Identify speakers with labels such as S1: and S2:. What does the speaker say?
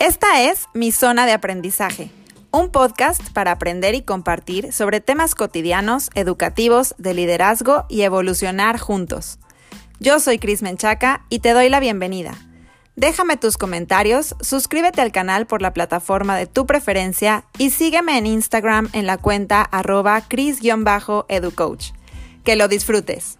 S1: Esta es Mi Zona de Aprendizaje, un podcast para aprender y compartir sobre temas cotidianos, educativos, de liderazgo y evolucionar juntos. Yo soy Cris Menchaca y te doy la bienvenida. Déjame tus comentarios, suscríbete al canal por la plataforma de tu preferencia y sígueme en Instagram en la cuenta arroba cris-educoach. Que lo disfrutes.